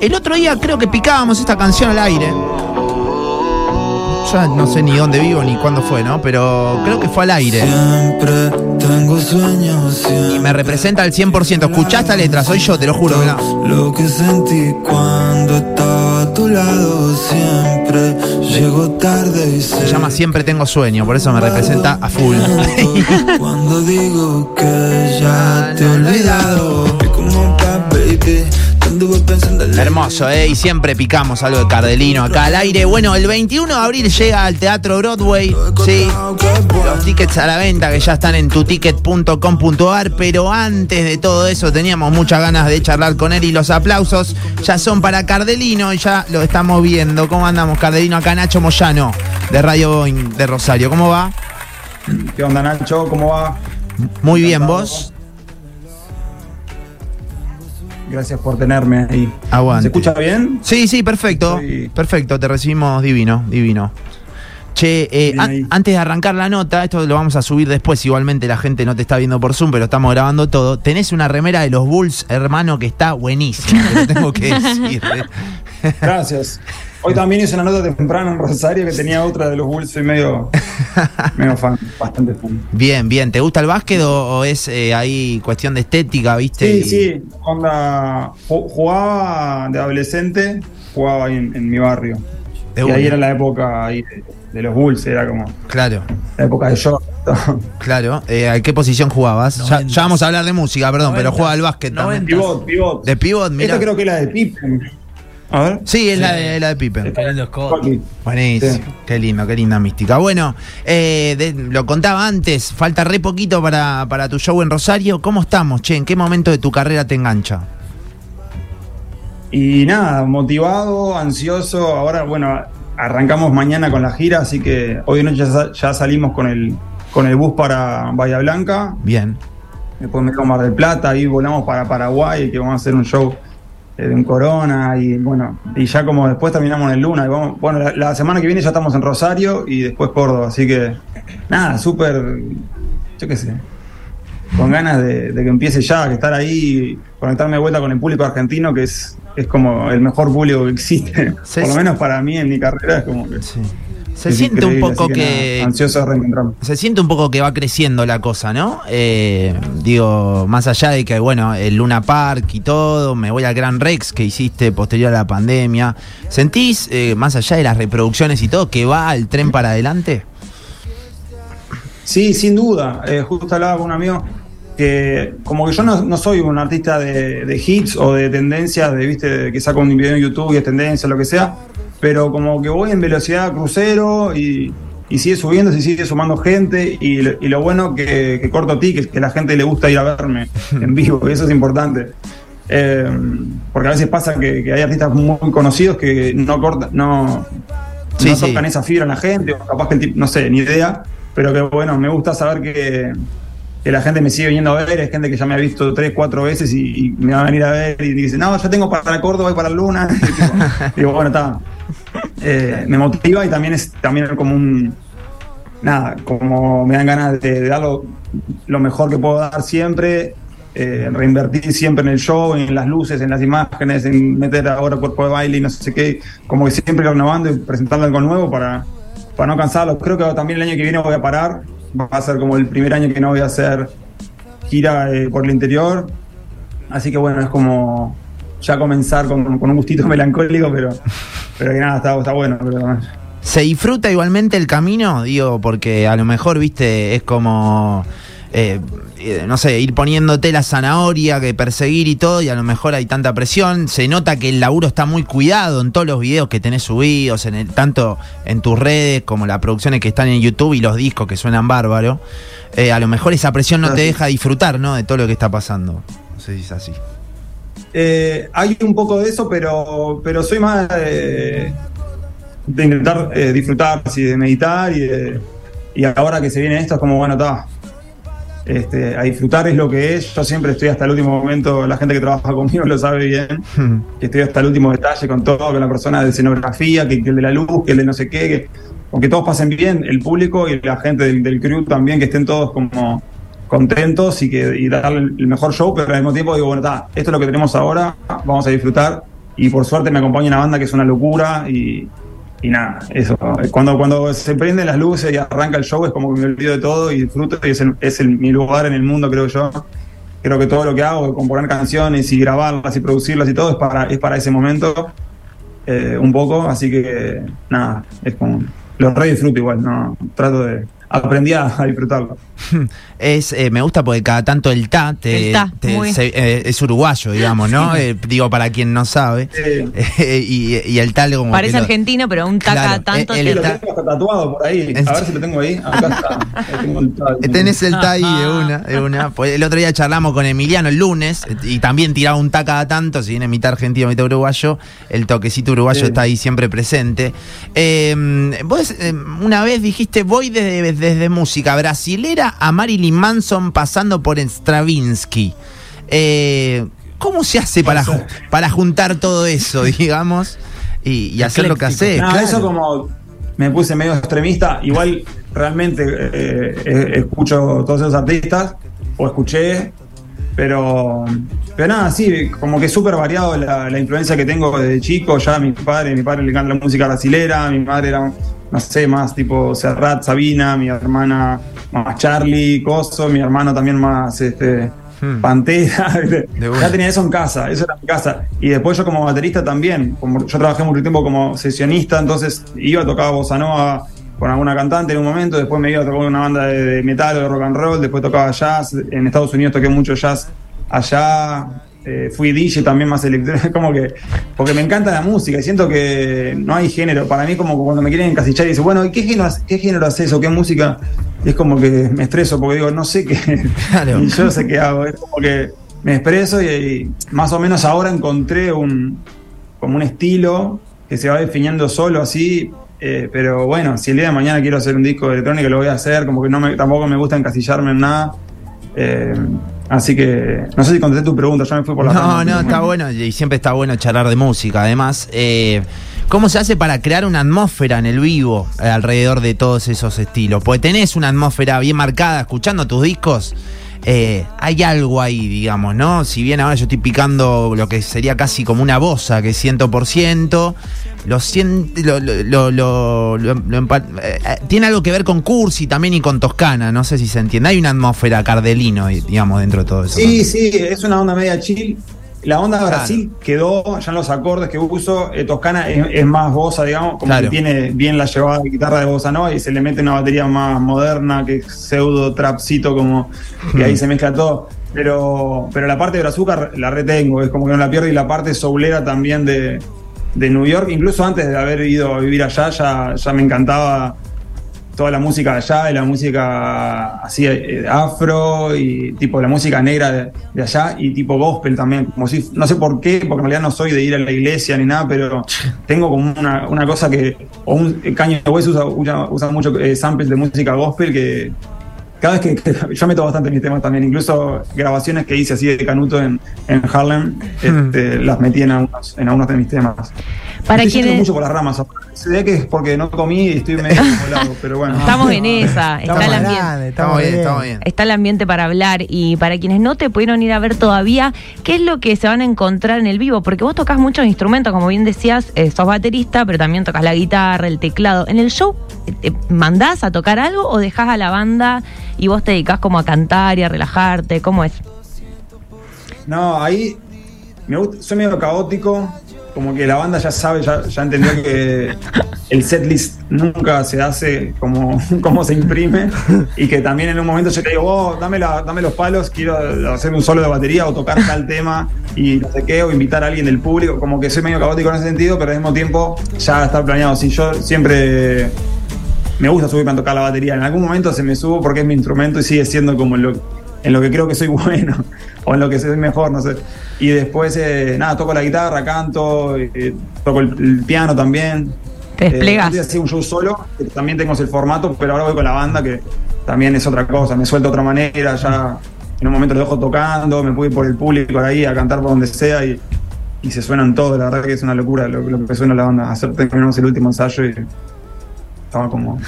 el otro día creo que picábamos esta canción al aire. Yo no sé ni dónde vivo ni cuándo fue, ¿no? Pero creo que fue al aire. Siempre tengo sueños. Y me representa al 100%. Escuchá esta letra, soy yo, te lo juro. mirá. Lo que sentí cuando estaba a tu lado siempre llego tarde y Se llama Siempre tengo sueño, por eso me representa a full. Cuando digo que ya te he olvidado. Como baby, Hermoso, ¿eh? Y siempre picamos algo de Cardelino acá al aire. Bueno, el 21 de abril llega al Teatro Broadway. Sí. Los tickets a la venta que ya están en tuticket.com.ar. Pero antes de todo eso, teníamos muchas ganas de charlar con él. Y los aplausos ya son para Cardelino. Y ya lo estamos viendo. ¿Cómo andamos, Cardelino? Acá Nacho Moyano, de Radio Boeing de Rosario. ¿Cómo va? ¿Qué onda, Nacho? ¿Cómo va? Muy bien, ¿vos? Gracias por tenerme ahí. Aguante. ¿Se escucha bien? Sí, sí, perfecto. Perfecto, te recibimos divino, divino. Che, eh, an- antes de arrancar la nota, esto lo vamos a subir después, igualmente la gente no te está viendo por Zoom, pero estamos grabando todo. Tenés una remera de los Bulls, hermano, que está buenísima, te lo tengo que decir. Gracias. Hoy también hice una nota temprano en Rosario que tenía otra de los Bulls. Soy medio, medio fan, bastante fan. Bien, bien. ¿Te gusta el básquet o, o es eh, ahí cuestión de estética, viste? Sí, Y- sí. Onda, ju- jugaba de adolescente, jugaba ahí en, en mi barrio. De y una. ahí era la época ahí de, de los Bulls, era como Claro, la época de Jordan. claro. Eh, ¿A qué posición jugabas? Ya, vamos a hablar de música, perdón, pero jugaba al básquet también. Noventas. Pivot, pivot. De pivot, mira. Esta creo que es la de Pippen. A ver. Sí, es La, de, la de Pippen. Buenísimo, Sí. qué lindo, qué linda mística. Bueno, eh, de- lo contaba antes, falta re poquito para, para tu show en Rosario. ¿Cómo estamos, che? ¿En qué momento de tu carrera te engancha? Y nada, motivado, ansioso. Ahora, bueno, arrancamos mañana con la gira, así que hoy de noche ya, sa- ya salimos con el, con el bus para Bahía Blanca. Bien. Después me a Mar del Plata, ahí volamos para Paraguay, que vamos a hacer un show de un Corona. Y bueno, y ya como después terminamos en el Luna. Y vamos, bueno, la, la semana que viene ya estamos en Rosario y después Córdoba. Así que nada, súper, yo qué sé, con ganas de, de que empiece ya, que estar ahí, conectarme de vuelta con el público argentino, que es, es como el mejor público que existe. Sí, Por lo menos para mí en mi carrera es como que... Sí. Se siente un poco que. ansioso reencontrarme. Se siente un poco que va creciendo la cosa, ¿no? Eh, digo, más allá de que, bueno, el Luna Park y todo, me voy al Gran Rex que hiciste posterior a la pandemia. ¿Sentís, eh, más allá de las reproducciones y todo, que va el tren para adelante? Sí, sin duda. Eh, justo hablaba con un amigo que como que yo no, no soy un artista de, de hits o de tendencias, de viste, que saco un video en YouTube y es tendencia, lo que sea, pero como que voy en velocidad crucero y, y sigue subiendo, se sigue sumando gente y, lo- y lo bueno que, que corto tickets, que la gente le gusta ir a verme en vivo, y eso es importante. Eh, porque a veces pasa que, que hay artistas muy conocidos que no cortan, no, Sí, no sí. tocan esa fibra en la gente, o capaz que el tipo, no sé, ni idea, pero que bueno, me gusta saber que, que la gente me sigue viniendo a ver, es gente que ya me ha visto tres, cuatro veces y, y me va a venir a ver y dice, no, ya tengo para Córdoba y para Luna. Y digo, bueno, está. Eh, me motiva y también es también como un nada, como me dan ganas de, de dar lo, lo mejor que puedo dar siempre, eh, reinvertir siempre en el show, en las luces, en las imágenes, en meter ahora cuerpo de baile y no sé qué, como que siempre renovando y presentando algo nuevo para, para no cansarlos. Creo que también el año que viene voy a parar, va a ser como el primer año que no voy a hacer gira eh, por el interior, así que bueno, es como ya comenzar con, con un gustito melancólico, pero, pero que nada, está, está bueno. Pero, ¿Se disfruta igualmente el camino? Digo, porque a lo mejor, viste, es como, eh, eh, no sé, ir poniéndote la zanahoria, que perseguir y todo, y a lo mejor hay tanta presión. Se nota que el laburo está muy cuidado en todos los videos que tenés subidos, en el, tanto en tus redes como las producciones que están en YouTube y los discos que suenan bárbaro. Eh, a lo mejor esa presión no te deja disfrutar, ¿no? De todo lo que está pasando. No sé si es así. Eh, hay un poco de eso, pero, pero soy más de, de intentar eh, disfrutar, sí, de meditar y, de- y ahora que se viene esto es como, bueno, está. Este, a disfrutar es lo que es. Yo siempre estoy hasta el último momento, la gente que trabaja conmigo lo sabe bien, que estoy hasta el último detalle con todo, con la persona de escenografía, que, que el de la luz, que el de no sé qué, que, aunque todos pasen bien, el público y la gente del, del crew también, que estén todos como contentos y que y darle el mejor show, pero al mismo tiempo digo, bueno, está, esto es lo que tenemos ahora, vamos a disfrutar y por suerte me acompaña una banda que es una locura y, y nada, eso. Cuando, cuando se prenden las luces y arranca el show es como que me olvido de todo y disfruto y es, el- es el- mi lugar en el mundo, creo yo. Creo que todo lo que hago, componer canciones y grabarlas y producirlas y todo es para, es para ese momento, eh, un poco, así que nada, es como, lo re disfruto igual, no, trato de, aprendí a, a disfrutarlo. Es, eh, me gusta porque cada tanto el ta, te- El ta, te- muy- se- eh, es uruguayo, digamos, ¿no? Eh, digo, para quien no sabe. Sí. Eh, y, y el tal como Parece lo- argentino, pero un taca Claro, tanto. el- Sí, te- lo ta- tengo hasta tatuado por ahí, ¿En a ver si lo tengo ahí, acá está. Ahí tengo el tal. Tenés el ta ahí de una, de una. Pues el otro día charlamos con Emiliano el lunes y también tiraba un ta cada tanto, si viene mitad argentino, mitad uruguayo, el toquecito uruguayo Sí. está ahí siempre presente. Eh, vos eh, una vez dijiste, voy desde, desde música brasilera a Marilyn Manson pasando por Stravinsky. Eh, ¿Cómo se hace para, ju- para juntar todo eso, digamos, y, y hacer lo que haces? No, Claro. eso como me puse medio extremista. Igual realmente eh, eh, escucho todos esos artistas, o escuché, pero, pero nada, sí, como que súper variado la, la influencia que tengo desde chico. Ya mi padre, mi padre le encanta la música brasilera, mi madre era, no sé, más tipo Serrat, Sabina, mi hermana más Charlie, Coso, mi hermano también más este, Hmm. Pantera. ya tenía eso en casa, eso era mi casa. Y después yo como baterista también, como yo trabajé mucho tiempo como sesionista, entonces iba a tocar bossa nova con alguna cantante en un momento, después me iba a tocar una banda de, de metal o de rock and roll, después tocaba jazz, en Estados Unidos toqué mucho jazz allá, eh, fui DJ también más electrónico, como que, porque me encanta la música y siento que no hay género, para mí como cuando me quieren encasillar y dicen, bueno, ¿y qué género, qué género haces o qué música? Y es como que me estreso porque digo, no sé qué, Claro. y yo sé qué hago, es como que me expreso y, y más o menos ahora encontré un, como un estilo que se va definiendo solo así, eh, pero bueno, si el día de mañana quiero hacer un disco de electrónica lo voy a hacer, como que no me, tampoco me gusta encasillarme en nada. Eh, así que no sé si contesté tu pregunta, yo me fui por la No, rama. no, está bueno y siempre está bueno charlar de música. Además, eh, ¿cómo se hace para crear una atmósfera en el vivo eh, alrededor de todos esos estilos? Porque tenés una atmósfera bien marcada escuchando tus discos. Eh, hay algo ahí, digamos, ¿no? Si bien ahora yo estoy picando lo que sería casi como una bosa, que es 100%, lo siento, lo, lo, lo- lo- lo- lo empa- eh, eh, tiene algo que ver con Cursi también y con Toscana, no sé si se entiende. Hay una atmósfera cardelino, digamos, dentro de todo eso. Sí, sí, es una onda media chill. La onda de Claro. Brasil quedó ya en los acordes que uso. eh, Toscana es, es más bossa, digamos, como Claro. que tiene bien la llevada de guitarra de bossa nova y se le mete una batería más moderna, que es pseudo trapcito, como que ahí se mezcla todo. Pero, pero la parte de Brazuca la retengo, es como que no la pierdo y la parte soulera también de, de New York, incluso antes de haber ido a vivir allá, ya, ya me encantaba toda la música de allá y la música así eh, afro y tipo la música negra de, de allá y tipo gospel también, como si, no sé por qué, porque en realidad no soy de ir a la iglesia ni nada, pero tengo como una, una cosa que, o un Kanye West usa, usa, usa mucho eh, samples de música gospel que cada vez que, que- yo meto bastante mis temas también, incluso grabaciones que hice así de Canuto en, en Harlem, este, las metí en algunos, en algunos de mis temas. Para Estoy quienes- mucho por las ramas. Se ve que es porque no comí y estoy medio volado, pero bueno. Estamos en esa, está Estamos el ambiente. Estamos bien, estamos bien. Está el ambiente para hablar y para quienes no te pudieron ir a ver todavía, ¿qué es lo que se van a encontrar en el vivo? Porque vos tocas muchos instrumentos, como bien decías, eh, sos baterista, pero también tocas la guitarra, el teclado. ¿En el show eh, te mandás a tocar algo o dejás a la banda y vos te dedicás como a cantar y a relajarte? ¿Cómo es? No, ahí me gusta, soy medio caótico, como que la banda ya sabe, ya, ya entendió que el setlist nunca se hace como, como se imprime y que también en un momento yo te digo, vos dame, la, dame los palos, quiero hacer un solo de batería o tocar tal tema y no sé qué, o invitar a alguien del público, como que soy medio caótico en ese sentido, pero al mismo tiempo ya está planeado. Si yo siempre me gusta subirme a tocar la batería. En algún momento se me subo porque es mi instrumento y sigue siendo como lo, en lo que creo que soy bueno o en lo que soy mejor, no sé. Y después, eh, nada, toco la guitarra, canto, eh, toco el, el piano también. Te desplegas. Eh, antes hacía un show solo, que también tengo ese formato, pero ahora voy con la banda que también es otra cosa, me suelto de otra manera, ya en un momento lo dejo tocando, me puedo ir por el público ahí a cantar por donde sea y, y se suenan todos, la verdad que es una locura lo, lo que suena la banda. Hacer terminamos el último ensayo y estaba como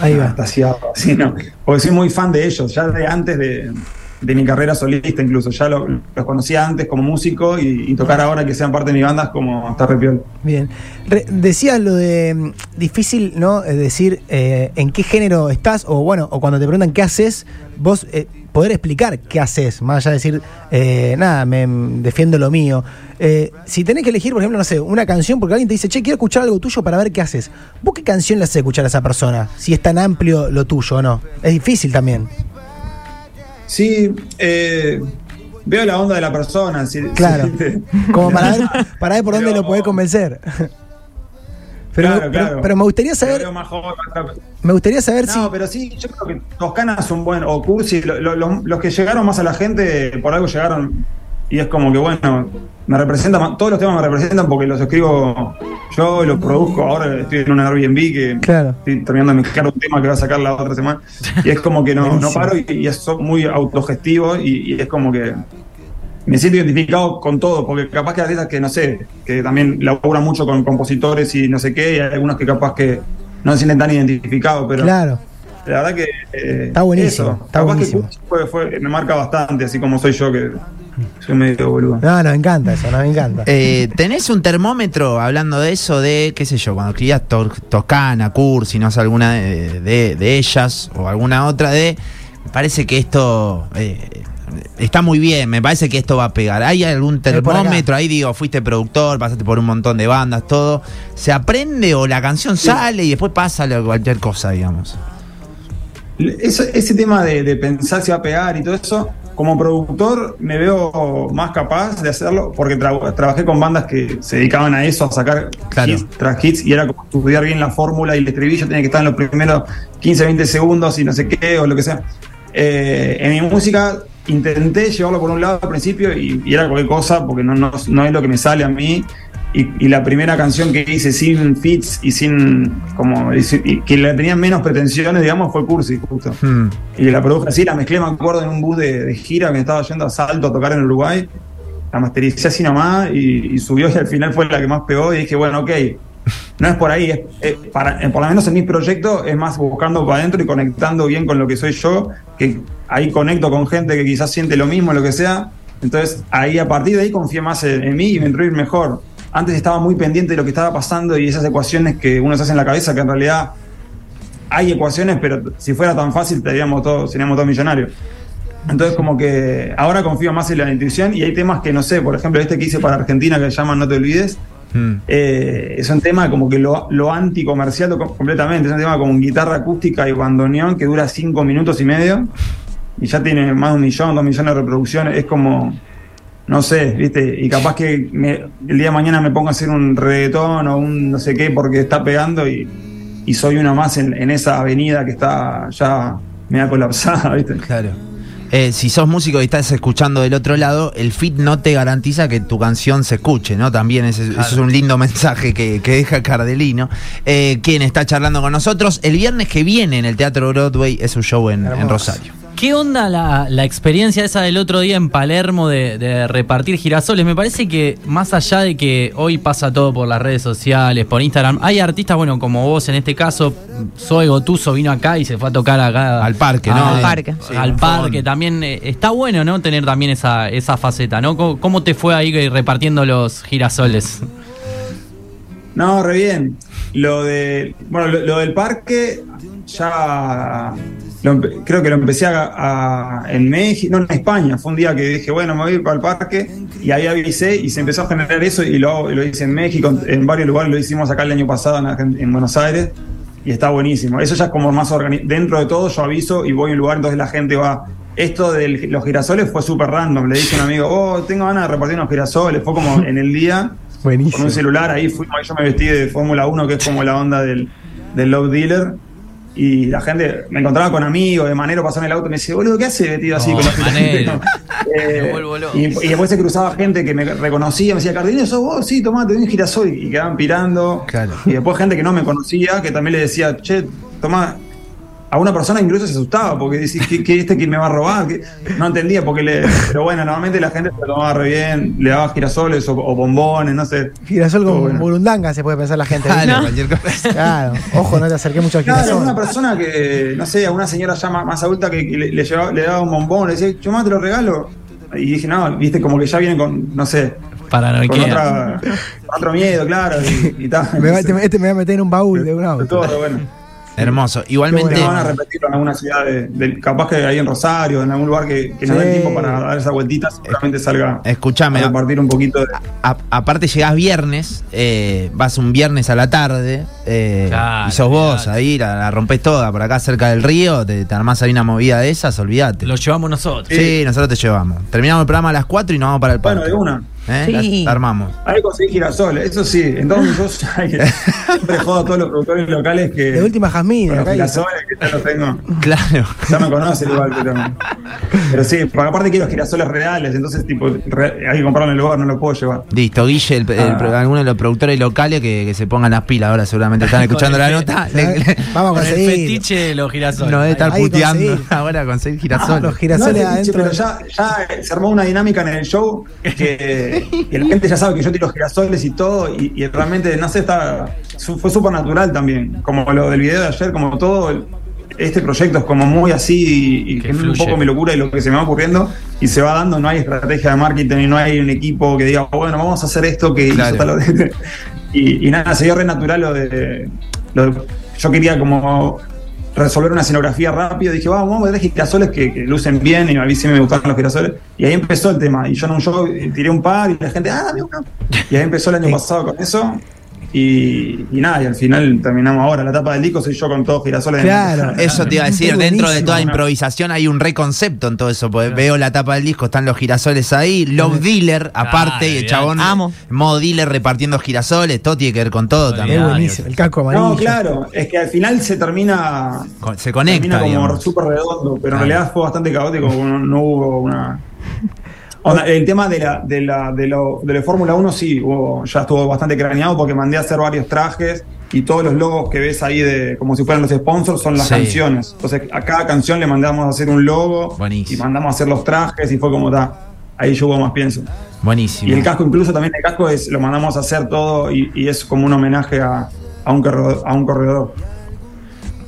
Ahí va. extasiado, así, ¿no? Porque soy muy fan de ellos, ya de antes de, de mi carrera solista incluso. Ya lo- los conocía antes como músico y, y tocar ahora que sean parte de mi banda es como está re piola. Bien. Re- decías lo de mm, difícil, ¿no? Es decir, eh, en qué género estás, o bueno, o cuando te preguntan qué haces, vos eh, poder explicar qué haces, más allá de decir, eh, nada, me mm, defiendo lo mío. Eh, si tenés que elegir, por ejemplo, no sé, una canción, porque alguien te dice, che, quiero escuchar algo tuyo para ver qué haces. ¿Vos qué canción le haces escuchar a esa persona? Si es tan amplio lo tuyo o no. Es difícil también. Sí, eh, veo la onda de la persona. si- Claro. si- Como para ver, para ver por dónde Pero- lo podés convencer. Pero, Claro, pero- claro. pero me gustaría saber, me gustaría saber si. No, pero sí, yo creo que Toscana son buenos, o Cursi, lo- lo- lo- los que llegaron más a la gente, por algo llegaron, y es como que bueno, me representan, todos los temas me representan porque los escribo yo, los produzco, ahora estoy en un Airbnb que Claro. estoy terminando de mezclar un tema que va a sacar la otra semana, y es como que no, no paro y, y es muy autogestivo y, y es como que me siento identificado con todo, porque capaz que hay artistas que no sé, que también laburan mucho con compositores y no sé qué, y hay algunos que capaz que no se sienten tan identificados, pero Claro. la verdad que. eh, Está buenísimo, eso. está Capaz buenísimo. que fue- fue- me marca bastante, así como soy yo, que soy medio boludo. No, no, me encanta eso, no me encanta. Eh, ¿Tenés un termómetro hablando de eso, de, qué sé yo, cuando escribías to- Toscana, Cursi, no sé, alguna de, de- de ellas o alguna otra de, me parece que esto eh, está muy bien, me parece que esto va a pegar. ¿Hay algún termómetro? Ahí digo, fuiste productor, pasaste por un montón de bandas, todo. ¿Se aprende o la canción sale y después pasa lo- cualquier cosa, digamos? Eso- ese tema de, de pensar si va a pegar y todo eso, como productor me veo más capaz de hacerlo porque tra- trabajé con bandas que se dedicaban a eso, a sacar Claro. hits tras hits y era como estudiar bien la fórmula y el estribillo tenía que estar en los primeros 15, 20 segundos y no sé qué o lo que sea. Eh, en mi música intenté llevarlo por un lado al principio y, y era cualquier cosa porque no, no, no es lo que me sale a mí. Y, y la primera canción que hice sin fits y sin como y que le tenía menos pretensiones, digamos, fue Cursi, justo. Hmm. Y la produje así, la mezclé, me acuerdo, en un bus de, de gira que me estaba yendo a Salto a tocar en Uruguay. La mastericé así nomás y, y subió y al final fue la que más pegó y dije, bueno, ok, no es por ahí, es, es para, eh, por lo menos en mis proyectos es más buscando para adentro y conectando bien con lo que soy yo, que ahí conecto con gente que quizás siente lo mismo, lo que sea. Entonces ahí a partir de ahí confié más en, en mí y me entró a ir mejor. Antes estaba muy pendiente de lo que estaba pasando y esas ecuaciones que uno se hace en la cabeza que en realidad hay ecuaciones, pero si fuera tan fácil seríamos todos, seríamos todos millonarios. Entonces como que ahora confío más en la intuición y hay temas que no sé, por ejemplo este que hice para Argentina que se llama No te olvides, Hmm. eh, es un tema como que lo, lo anticomercial co- completamente, es un tema con guitarra acústica y bandoneón que dura cinco minutos y medio y ya tiene más de un millón, dos millones de reproducciones, es como, no sé, viste, y capaz que me- el día de mañana me pongo a hacer un reggaetón o un no sé qué porque está pegando y, y soy una más en, en esa avenida que está ya media colapsada, viste. Claro. Eh, si sos músico y estás escuchando del otro lado, el fit no te garantiza que tu canción se escuche, ¿no? También ese, eso es un lindo mensaje que, que deja Cardelino. Eh, quien está charlando con nosotros, el viernes que viene en el Teatro Broadway es un show en. Rosario. ¿Qué onda la, la experiencia esa del otro día en Palermo de, de repartir girasoles? Me parece que más allá de que hoy pasa todo por las redes sociales, por Instagram, hay artistas, bueno, como vos en este caso, Zoe Gotuso vino acá y se fue a tocar acá. Al parque, ¿no? Al parque. Sí, al parque también. eh, está bueno, ¿no? Tener también esa, esa faceta, ¿no? ¿Cómo, cómo te fue ahí repartiendo los girasoles? No, re bien. Lo de. Bueno, lo, lo del parque ya. Lo creo que lo empecé a, a- en México, no en España. Fue un día que dije, bueno, me voy a ir para el parque y ahí avisé y se empezó a generar eso y lo, lo hice en México, en, varios lugares. Lo hicimos acá el año pasado en, Buenos Aires y está buenísimo. Eso ya es como más organizado. Dentro de todo, yo aviso y voy a un lugar, entonces la gente va. Esto de los girasoles fue súper random. Le dije a un amigo, oh, tengo ganas de repartir unos girasoles. Fue como en el día con un celular, ahí fuimos, ahí yo me vestí de Fórmula 1, que es como la onda del, del Love Dealer. Y la gente me encontraba con amigos, de manero pasaba en el auto y me decía, boludo, ¿qué hace vestido así Oh, con los Manero. Eh, y, y después se cruzaba gente que me reconocía, me decía, Cardinio, sos vos, sí, tomá, te doy un girasol. Y quedaban pirando. Claro. Y después gente que no me conocía, que también le decía, che, tomá. A una persona incluso se asustaba porque decís que, que este que me va a robar, no entendía porque le, pero bueno, normalmente la gente se lo tomaba re bien, le daba girasoles o, o bombones, no sé. Girasol con bueno. burundanga se puede pensar la gente. ¿viste? Claro, cualquier cosa. Claro, ojo, no te acerqué mucho al Claro, girasol. una persona que, no sé, a una señora ya más, más adulta que, que le, le llevaba- le daba un bombón, le decía, yo más te lo regalo. Y dije, no, viste, como que ya vienen con, no sé, con, Paranoiquea. otra, con otro miedo, claro, y, y tal. Me va- este, este me va a meter en un baúl de un auto. Todo, bueno. Hermoso. Igualmente, Te van a repetirlo en alguna ciudad, de, de- capaz que ahí en Rosario, en algún lugar que, que no dé tiempo para dar esa vueltita, seguramente salga Escuchame, a repartir un poquito de... a- aparte llegás viernes, eh, vas un viernes a la tarde, eh, Claro, y sos vos ahí, la, la rompés toda por acá cerca del río, te, te armás ahí una movida de esas, olvídate. Lo llevamos nosotros. Sí, nosotros te llevamos. Terminamos el programa a las 4 y nos vamos para el parque. Bueno, de una. ¿Eh? Sí. La- la armamos. Hay que conseguir girasoles, eso sí. En todos mis shows hay que- siempre jodo a todos los productores locales que... De última Jazmín, los girasoles que ya los tengo. Claro. Ya me conocen igual, pero. Pero sí, porque aparte quiero girasoles reales, entonces tipo, re- hay que comprarlo en el lugar, no lo puedo llevar. Listo, Guille, el, el- Ah. alguno de los productores locales que, que se pongan las pilas ahora, seguramente están escuchando la nota. fe- Le- le- Vamos a Con el conseguir. fetiche de los girasoles. no debe estar que puteando conseguir. ahora conseguir Los girasoles. girasoles No, adentro. pero ya, ya se armó una dinámica en el show que, que la gente ya sabe que yo tiro girasoles y todo, y, y realmente, no sé, está, su- fue súper natural también. Como lo del video de ayer, como todo. el- este proyecto es como muy así y, y Que un poco mi locura y lo que se me va ocurriendo y se va dando, no hay estrategia de marketing y no hay un equipo que diga, bueno, vamos a hacer esto que hizo Claro. tal otro". y, y nada, se dio re natural lo de, lo de- yo quería como resolver una escenografía rápido. Dije, vamos, vamos a ver girasoles que, que lucen bien. Y a mí sí me gustaron los girasoles. Y ahí empezó el tema. Y yo en un show tiré un par y la gente, ah, dame uno. Y ahí empezó el año pasado con eso. Y, y nada, y al final terminamos ahora. La tapa del disco soy yo con todos girasoles. Claro. Eso te iba a decir, dentro de toda improvisación hay un reconcepto en todo eso, porque veo la tapa del disco, están los girasoles ahí, Love Dealer aparte, y el chabón Amo. modo dealer repartiendo girasoles, todo tiene que ver con todo Es también. buenísimo. El casco amarillo. No, claro, es que al final se termina. Con- Se conecta, termina como súper redondo, pero Claro. en realidad fue bastante caótico, no, no hubo una. Onda, el tema de la, de la, de lo, de la Fórmula 1 sí, hubo- ya estuvo bastante craneado porque mandé a hacer varios trajes y todos los logos que ves ahí de como si fueran los sponsors son las Sí. canciones. Entonces a cada canción le mandamos a hacer un logo Buenísimo. y mandamos a hacer los trajes y fue como está. Ahí yo hubo más pienso. Buenísimo. Y el casco, incluso también el casco es, lo mandamos a hacer todo y, y es como un homenaje a, a un corredor. A un corredor.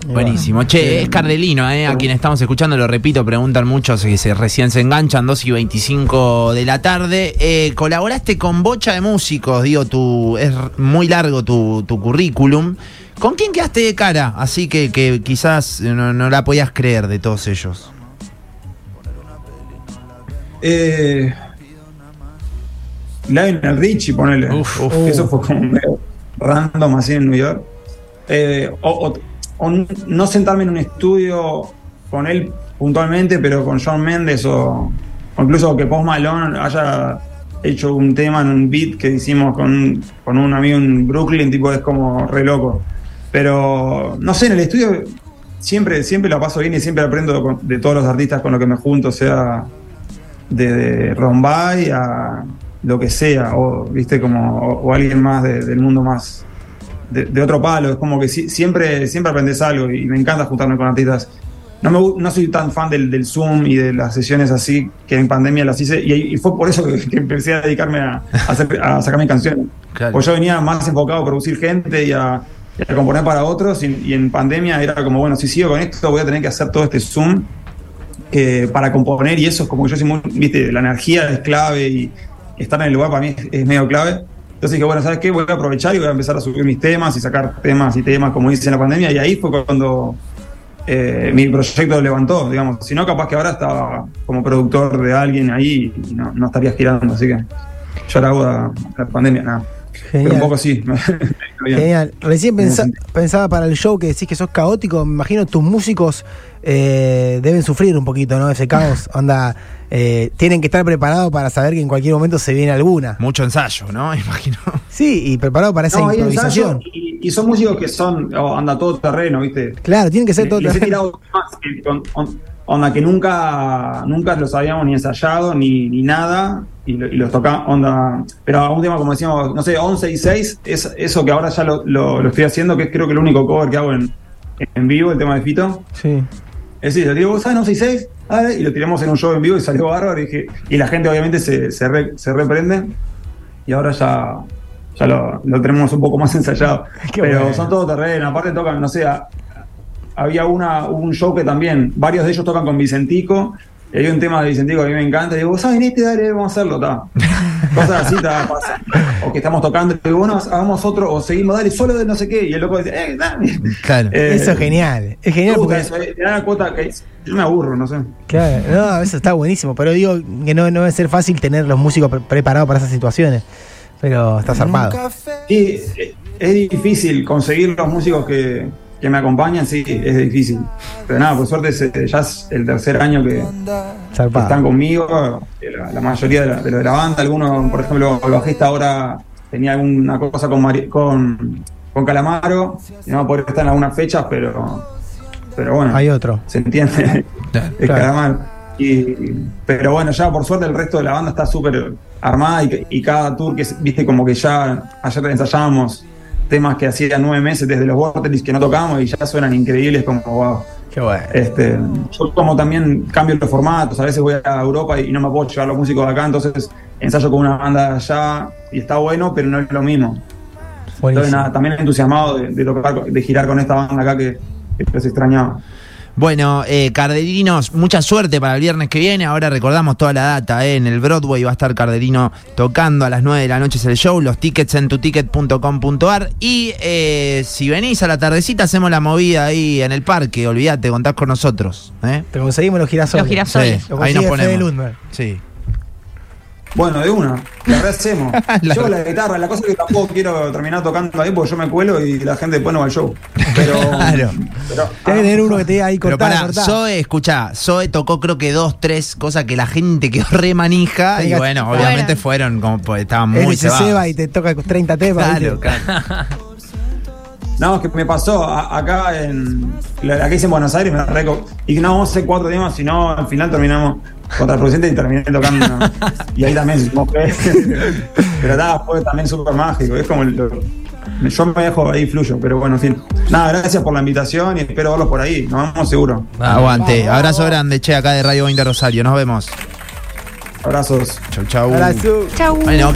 Buenísimo. Che, es Cardelino, eh, a quien estamos escuchando, lo repito, preguntan muchos que se, recién se enganchan, 2 y 25 de la tarde. Eh, colaboraste con bocha de músicos, digo, tu, es muy largo tu, tu currículum. ¿Con quién quedaste de cara? Así que, que quizás no, no la podías creer de todos ellos. Eh, Lionel Richie, ponele. Uf, Uf, uf. Eso fue como medio random así en New York. Eh, o, o- o no sentarme en un estudio con él puntualmente, pero con John Mendes o, incluso que Post Malone haya hecho un tema en un beat que hicimos con, con un amigo en Brooklyn, tipo es como re loco. Pero no sé, en el estudio siempre, siempre la paso bien y siempre aprendo de todos los artistas con los que me junto, sea de, Rombay a lo que sea, o viste como, o, alguien más de- del mundo más de, de otro palo. Es como que si- siempre, siempre aprendes algo y me encanta juntarme con artistas. No, me, no soy tan fan del, del Zoom y de las sesiones así que en pandemia las hice y, y fue por eso que, que empecé a dedicarme a, a, hacer- a sacar mis canciones. Claro. Pues yo venía más enfocado a producir gente y a, y a componer para otros y, y en pandemia era como, bueno, si sigo con esto voy a tener que hacer todo este Zoom que para componer y eso es como que yo soy muy, viste, la energía es clave y estar en el lugar para mí es, es medio clave. Entonces dije, bueno, ¿sabes qué? Voy a aprovechar y voy a empezar a subir mis temas y sacar temas y temas como hice en la pandemia y ahí fue cuando eh, mi proyecto levantó, digamos. Si no, capaz que ahora estaba como productor de alguien ahí y no, no estaría girando, así que yo la hago la, la pandemia, nada. Pero un poco sí. Genial. Recién Tiene pensa- sentido. pensaba para el show que decís que sos caótico. Me imagino tus músicos eh, deben sufrir un poquito, ¿no? Ese caos. Onda, eh, tienen que estar preparados para saber que en cualquier momento se viene alguna. Mucho ensayo, ¿no? Imagino. Sí, y preparado para esa No, improvisación. ensayo y, y son músicos que son, oh, anda todo terreno, ¿viste? Claro, tienen que ser todo Les he terreno. tirado más que con- on- onda que nunca, nunca los habíamos ni ensayado ni, ni nada y, lo- y los tocamos, onda. Pero un tema, como decíamos, no sé, 11 y 6, es eso que ahora ya lo, lo- lo estoy haciendo, que es creo que el único cover que hago en, en vivo, el tema de Fito. Sí. Es decir, lo tiré, ¿vos sabes? No, 6 y lo tiramos en un show en vivo y salió bárbaro. Y, dije, y la gente obviamente se, se, re- se reprende. Y ahora ya, ya lo, lo tenemos un poco más ensayado. Qué Pero bueno. son todo terreno. Aparte tocan, no sé, a- había una, un show que también, varios de ellos tocan con Vicentico. Y hay un tema de Vicentico que a mí me encanta. Y digo, ¿saben este? Dale, vamos a hacerlo, ta. Cosas así, ta, pasa. O que estamos tocando, y digo, bueno, hagamos otro, o seguimos, dale, solo de no sé qué. Y el loco dice, eh, dale. Claro. Eh, Eso es genial. Es genial porque. eso, eh, te da la cuota que yo me aburro, no sé. Claro, no, eso está buenísimo. Pero digo que no, no debe ser fácil tener los músicos pre- preparados para esas situaciones. Pero está zarpado. Sí, es difícil conseguir los músicos que, que me acompañan, sí, es difícil. Pero nada, por suerte ya es el tercer año que, están conmigo, la, la mayoría de, la, de los de la banda, algunos, por ejemplo, el bajista ahora tenía alguna cosa con, Mari- con, con Calamaro, y no va a poder estar en algunas fechas, pero, pero bueno, Hay otro. se entiende, es Claro. Calamaro. Y, pero bueno, ya por suerte el resto de la banda está súper armada y, y cada tour que, viste, como que ya ayer ensayábamos temas que hacía nueve meses desde los Vortex que no tocamos y ya suenan increíbles como wow. Qué bueno. Este, yo como también cambio los formatos, a veces voy a Europa y no me puedo llevar los músicos de acá, entonces ensayo con una banda allá y está bueno, pero no es lo mismo. Entonces nada, también entusiasmado de, de tocar, de girar con esta banda acá que, que los extrañaba. Bueno, eh, Carderinos, mucha suerte para el viernes que viene. Ahora recordamos toda la data. eh. En el Broadway va a estar Carderino tocando a las 9 de la noche es el show. Los tickets en tuticket.com.ar. Y eh, si venís a la tardecita, hacemos la movida ahí en el parque. Olvídate, contás con nosotros. ¿eh? Te conseguimos los girasoles. Los girasoles. Lo ahí nos ponemos. Lundberg. Sí. Bueno, de una, la hacemos. La- Yo la guitarra, la cosa es que tampoco quiero terminar tocando ahí porque yo me cuelo y la gente después no va al show. Pero, Claro. pero- Tiene que tener uno que te diga ahí Pero cortada, pará, cortada. Zoe, escuchá, Zoe tocó creo que dos, tres cosas que la gente quedó re manija. Y bueno, Bueno. obviamente fueron como, pues, estaban Él muy se cebados. ceba y te toca 30 temas. Claro, ¿viste? claro. No, es que me pasó a- acá en. La, la que hice en Buenos Aires, me reco. Y no vamos a hacer cuatro temas, sino al final terminamos contraproducente y terminé tocando. y ahí también. Pero nada, fue también súper mágico. Es como. lo- yo me dejo ahí fluyo, pero bueno, en fin. Nada, gracias por la invitación y espero verlos por ahí. Nos vemos seguro. Aguante. Abrazo grande, che, acá de Radio 20 Rosario. Nos vemos. Abrazos. Chau, chau. Abrazo. Chau. Bueno, ok.